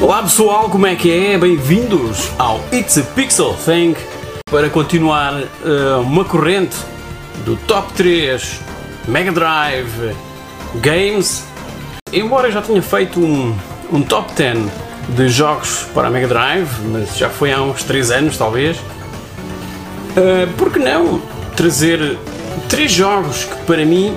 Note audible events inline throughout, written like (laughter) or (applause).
Olá pessoal, como é que é? Bem-vindos ao It's a Pixel Thing para continuar uh, uma corrente do Top 3 Mega Drive Games. Embora eu já tenha feito um, um Top 10 de jogos para a Mega Drive, mas já foi há uns 3 anos talvez, uh, por que não trazer três jogos que para mim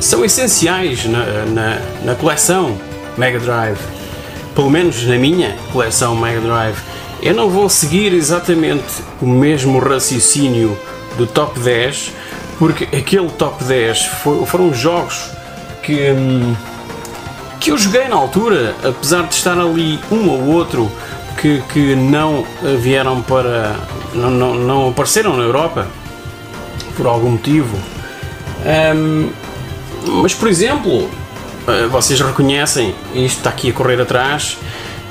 são essenciais na, na, na coleção Mega Drive, pelo menos na minha coleção Mega Drive. Eu não vou seguir exatamente o mesmo raciocínio do top 10, porque aquele top 10 foi, foram jogos que, hum, que eu joguei na altura, apesar de estar ali um ou outro que, que não vieram para. Não, não, não apareceram na Europa por algum motivo. Um, mas, por exemplo, vocês reconhecem, isto está aqui a correr atrás,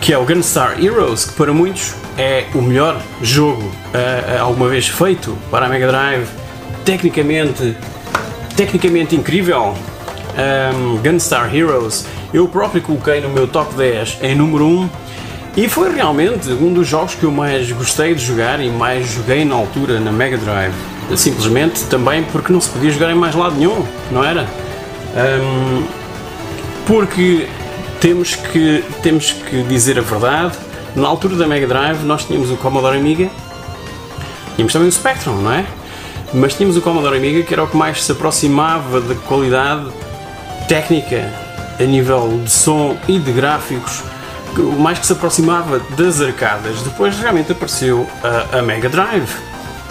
que é o Gunstar Heroes, que para muitos é o melhor jogo uh, alguma vez feito para a Mega Drive, tecnicamente, tecnicamente incrível. Um, Gunstar Heroes, eu próprio coloquei no meu top 10 em número 1 e foi realmente um dos jogos que eu mais gostei de jogar e mais joguei na altura na Mega Drive. Simplesmente também porque não se podia jogar em mais lado nenhum, não era? Um, porque temos que, temos que dizer a verdade, na altura da Mega Drive nós tínhamos o Commodore Amiga, tínhamos também o Spectrum, não é? Mas tínhamos o Commodore Amiga que era o que mais se aproximava da qualidade técnica a nível de som e de gráficos, o mais que se aproximava das arcadas. Depois realmente apareceu a, a Mega Drive,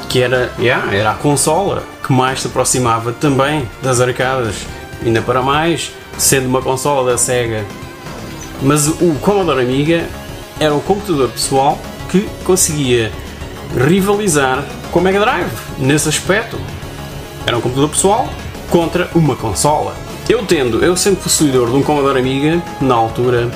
que era, yeah, era a consola que mais se aproximava também das arcadas ainda para mais, sendo uma consola da Sega. Mas o Commodore Amiga era o computador pessoal que conseguia rivalizar com o Mega Drive nesse aspecto. Era um computador pessoal contra uma consola. Eu tendo, eu sendo possuidor de um Commodore Amiga, na altura,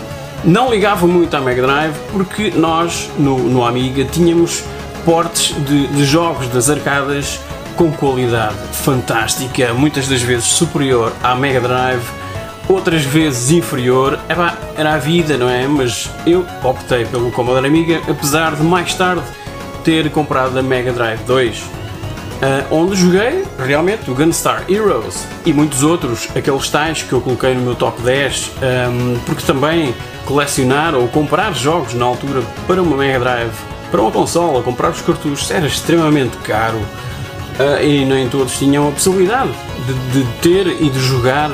não ligava muito à Mega Drive porque nós no, no Amiga tínhamos portes de, de jogos das arcadas com qualidade fantástica, muitas das vezes superior à Mega Drive, outras vezes inferior. Epá, era a vida, não é? Mas eu optei pelo Commodore Amiga, apesar de mais tarde ter comprado a Mega Drive 2. Uh, ah, onde joguei realmente o Gunstar Heroes e muitos outros, aqueles tais que eu coloquei no meu top 10, um, porque também colecionar ou comprar jogos na altura para uma Mega Drive, para uma consola, comprar os cartuchos era extremamente caro uh, e nem todos tinham a possibilidade de, de ter e de jogar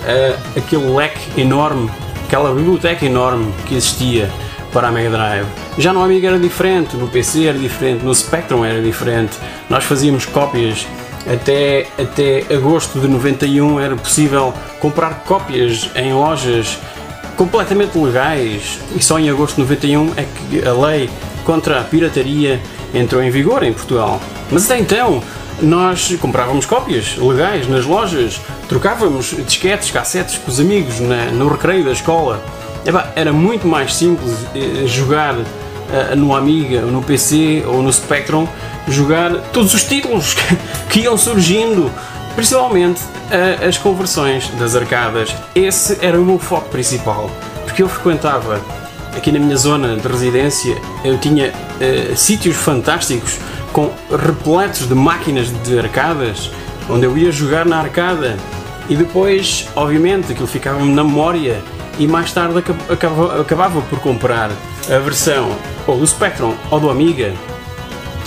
uh, aquele leque enorme, aquela biblioteca enorme que existia para a Mega Drive. Já no Amiga era diferente, no PC era diferente, no Spectrum era diferente. Nós fazíamos cópias até, até agosto de 91 era possível comprar cópias em lojas completamente legais e só em agosto de 91 é que a lei contra a pirataria entrou em vigor em Portugal. Mas até então, nós comprávamos cópias legais nas lojas, trocávamos disquetes, cassetes com os amigos na, no recreio da escola. era muito mais simples eh, jogar uh, no Amiga, no PC ou no Spectrum, jogar todos os títulos (laughs) que iam surgindo, principalmente uh, as conversões das arcadas. Esse era o meu foco principal, porque eu frequentava aqui na minha zona de residência, eu tinha sítios fantásticos com repletos de máquinas de arcadas, onde eu ia jogar na arcada e depois, obviamente, aquilo ficava-me na memória e mais tarde acabava, acabava por comprar a versão ou do Spectrum ou do Amiga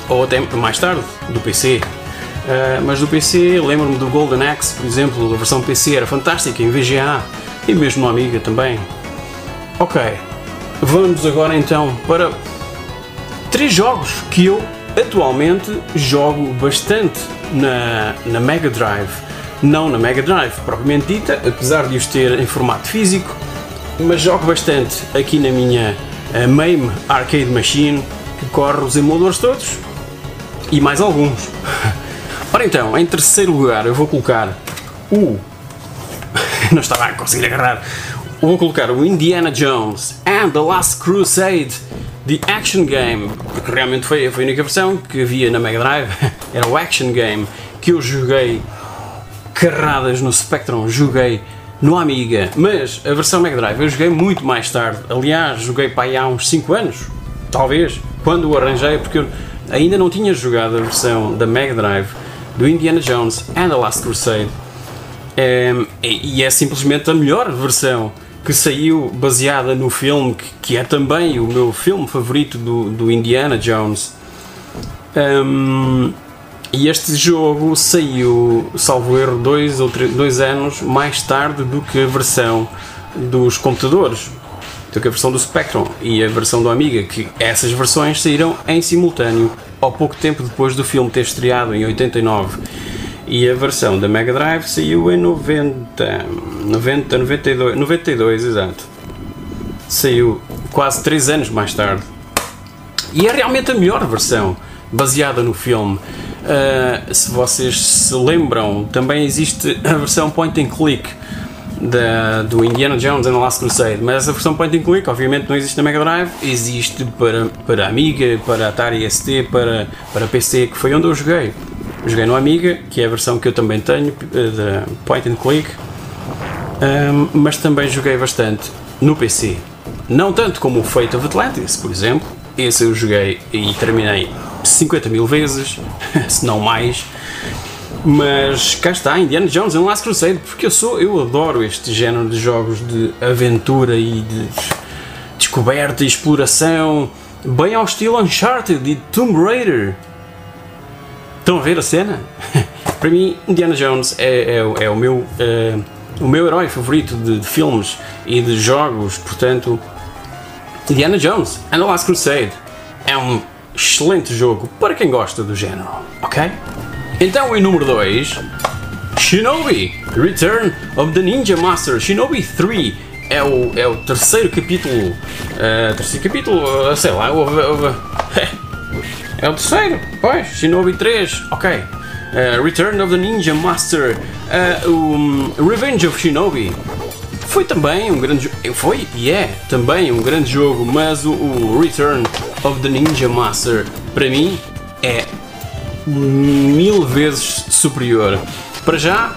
ou até mais tarde do PC. Uh, eh, mas do PC, lembro-me do Golden Axe, por exemplo, a versão PC era fantástica em VGA e mesmo no Amiga também. Ok, vamos agora então para três jogos que eu atualmente jogo bastante na, na Mega Drive. Não na Mega Drive propriamente dita, apesar de os ter em formato físico, mas jogo bastante aqui na minha uh, MAME Arcade Machine, que corre os emuladores todos e mais alguns. (laughs) Ora então, em terceiro lugar eu vou colocar o. (laughs) Não estava a conseguir agarrar. Vou colocar o Indiana Jones and the Last Crusade The Action Game, porque realmente foi, foi a única versão que havia na Mega Drive, (laughs) era o Action Game que eu joguei carradas no Spectrum, joguei no Amiga, mas a versão Mega Drive eu joguei muito mais tarde. Aliás, joguei para aí há uns 5 anos, talvez, quando o arranjei, porque eu ainda não tinha jogado a versão da Mega Drive do Indiana Jones and the Last Crusade. Um, e é simplesmente a melhor versão que saiu baseada no filme que, é também o meu filme favorito do, do Indiana Jones. Um, e este jogo saiu, salvo erro, dois ou três, dois anos mais tarde do que a versão dos computadores, do que a versão do Spectrum e a versão do Amiga, que essas versões saíram em simultâneo ao pouco tempo depois do filme ter estreado em 89. E a versão da Mega Drive saiu em 90, 90, 92, 92, exato. Saiu quase 3 anos mais tarde. E é realmente a melhor versão, baseada no filme. Uh, se vocês se lembram, também existe a versão point and click da, do Indiana Jones and the Last Crusade, mas essa versão point and click obviamente não existe na Mega Drive, existe para, para Amiga, para Atari ST, para, para PC, que foi onde eu joguei. Joguei no Amiga, que é a versão que eu também tenho, eh, da point and click, um, mas também joguei bastante no PC. Não tanto como o Fate of Atlantis, por exemplo, esse eu joguei e terminei 50 mil vezes, (laughs) se não mais. Mas cá está, Indiana Jones and Last Crusade, porque eu sou, eu adoro este género de jogos de aventura e de descoberta e exploração, bem ao estilo Uncharted e Tomb Raider. Estão a ver a cena? (laughs) Para mim, Indiana Jones é, é, é o, meu, é, o meu herói favorito de, de filmes e de jogos, portanto, Indiana Jones and the Last Crusade é um excelente jogo para quem gosta do género, ok? Então, em número 2, Shinobi Return of the Ninja Master Shinobi 3 é o, é o terceiro capítulo. Uh, terceiro capítulo, uh, sei lá, uh, (laughs) é o terceiro, pois, Shinobi 3, ok. Uh, Return of the Ninja Master, uh, um, Revenge of Shinobi, foi também um grande jogo. Foi e é também um grande jogo, mas o, o, Return of the Ninja Master para mim é mil vezes superior. Para já,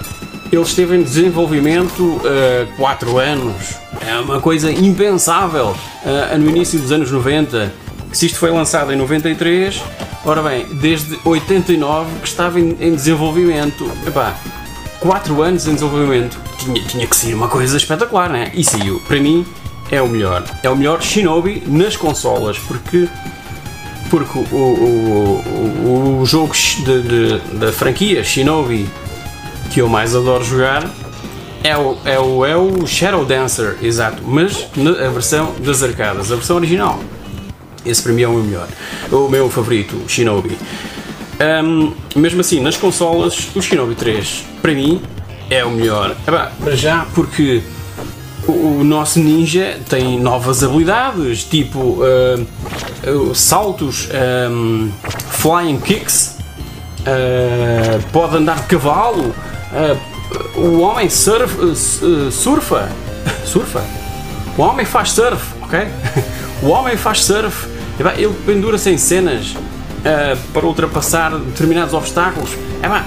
ele esteve em desenvolvimento há uh, 4 anos. É uma coisa impensável uh, no início dos anos 90. Se isto foi lançado em 93, ora bem, desde 89 que estava em, em desenvolvimento. Epá, 4 anos em desenvolvimento tinha, tinha que ser uma coisa espetacular, né? E saiu. Para mim, é o melhor. É o melhor Shinobi nas consolas, porque porque o, o, o, o jogo de, de, da franquia Shinobi que eu mais adoro jogar é o, é o, é o Shadow Dancer, exato, mas a versão das arcadas, a versão original. Esse para mim é o meu melhor, o meu favorito, Shinobi. Um, mesmo assim, nas consolas, o Shinobi 3 para mim é o melhor. Para já, porque o, nosso ninja tem novas habilidades, tipo uh, saltos, um, flying kicks, uh, pode andar de cavalo, o homem surf, surfa, (laughs) surfa, o homem faz surf, ok? (laughs) o homem faz surf, ele pendura-se em cenas para ultrapassar determinados obstáculos. Epá,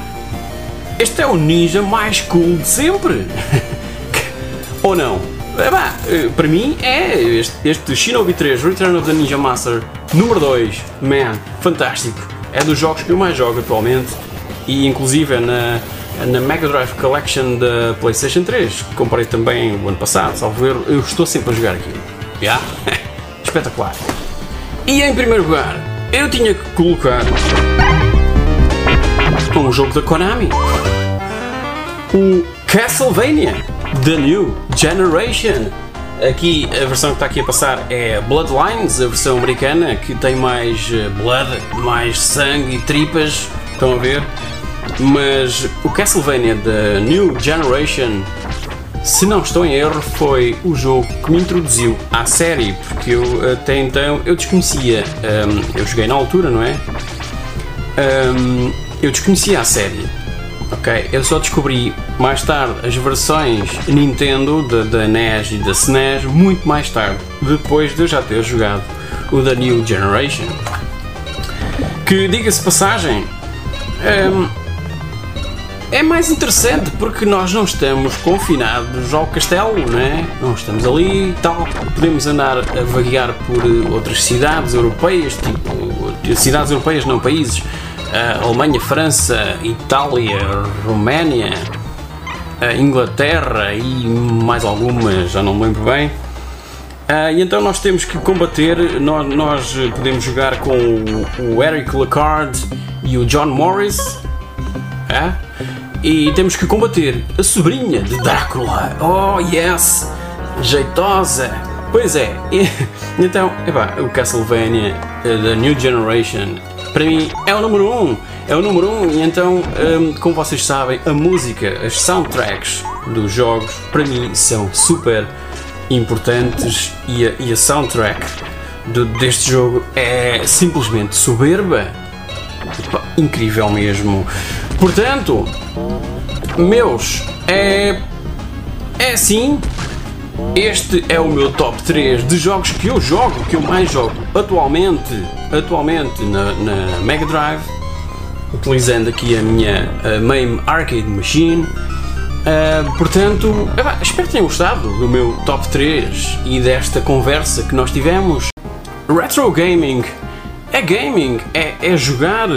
este é o ninja mais cool de sempre. (laughs) Ou não? É, bah, para mim é este, este Shinobi 3 Return of the Ninja Master número 2. Man, fantástico. É dos jogos que eu mais jogo atualmente e inclusive é na, na Mega Drive Collection da PlayStation 3, que comprei também o ano passado, salvo erro, eu estou sempre a jogar aquilo. Yeah? (laughs) Espetacular. E em primeiro lugar, eu tinha que colocar um jogo da Konami. O Castlevania The New Generation. Aqui a versão que está aqui a passar é Bloodlines, a versão americana, que tem mais eh, blood, mais sangue e tripas, estão a ver? Mas o Castlevania The New Generation, se não estou em erro, foi o jogo que me introduziu à série, porque eu até então eu desconhecia, um, eu joguei na altura, não é? Um, eu desconhecia a série ok? Eu só descobri mais tarde as versões Nintendo da, NES e da SNES muito mais tarde, depois de eu já ter jogado o da New Generation. Que diga-se passagem, um, é mais interessante porque nós não estamos confinados ao castelo, não é? Não estamos ali e tal. Podemos andar a vaguear por outras cidades europeias, tipo cidades europeias, não países. Uh, Alemanha, França, Itália, Roménia, uh, Inglaterra e mais algumas, já não me lembro bem. Uh, e então nós temos que combater, nós, nós podemos jogar com o, o Eric Lacard e o John Morris. É? E temos que combater a sobrinha de Drácula. Oh yes! Jeitosa! Pois é, (laughs) então, epá, o Castlevania da New Generation para mim é o número 1. Um, é o número 1 um, e então, um, como vocês sabem, a música, as soundtracks dos jogos, para mim são super importantes e a, e a soundtrack do, deste jogo é simplesmente soberba. Incrível mesmo. Portanto, meus, é. É assim. Este é o meu top 3 de jogos que eu jogo, que eu mais jogo atualmente, atualmente na, na Mega Drive, utilizando aqui a minha a MAME Arcade Machine. Uh, portanto, espero que tenham gostado do meu top 3 e desta conversa que nós tivemos. Retro Gaming é gaming, é, é jogar.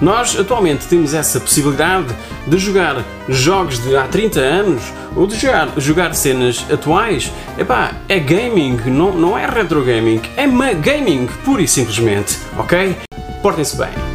Nós, atualmente temos essa possibilidade de jogar jogos de há 30 anos ou de jogar, jogar cenas atuais. Epá, é gaming, não, não é retro gaming, é gaming, pura e simplesmente, ok? Portem-se bem.